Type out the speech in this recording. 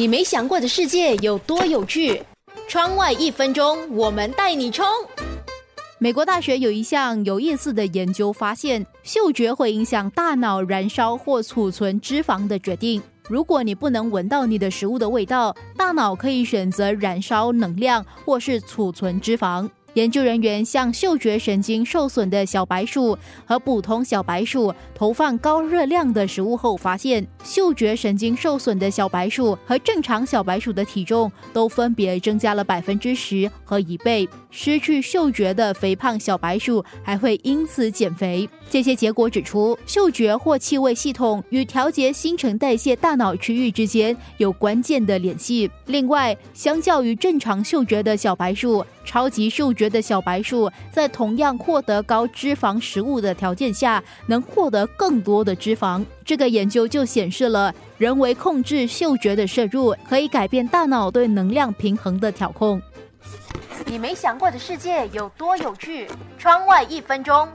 你没想过的世界有多有趣？窗外一分钟，我们带你冲！美国大学有一项有意思的研究发现，嗅觉会影响大脑燃烧或储存脂肪的决定。如果你不能闻到你的食物的味道，大脑可以选择燃烧能量或是储存脂肪。研究人员向嗅觉神经受损的小白鼠和普通小白鼠投放高热量的食物后，发现嗅觉神经受损的小白鼠和正常小白鼠的体重都分别增加了百分之十和一倍。失去嗅觉的肥胖小白鼠还会因此减肥。这些结果指出，嗅觉或气味系统与调节新陈代谢大脑区域之间有关键的联系。另外，相较于正常嗅觉的小白鼠，超级嗅觉的小白鼠在同样获得高脂肪食物的条件下，能获得更多的脂肪。这个研究就显示了，人为控制嗅觉的摄入可以改变大脑对能量平衡的调控。你没想过的世界有多有趣？窗外一分钟。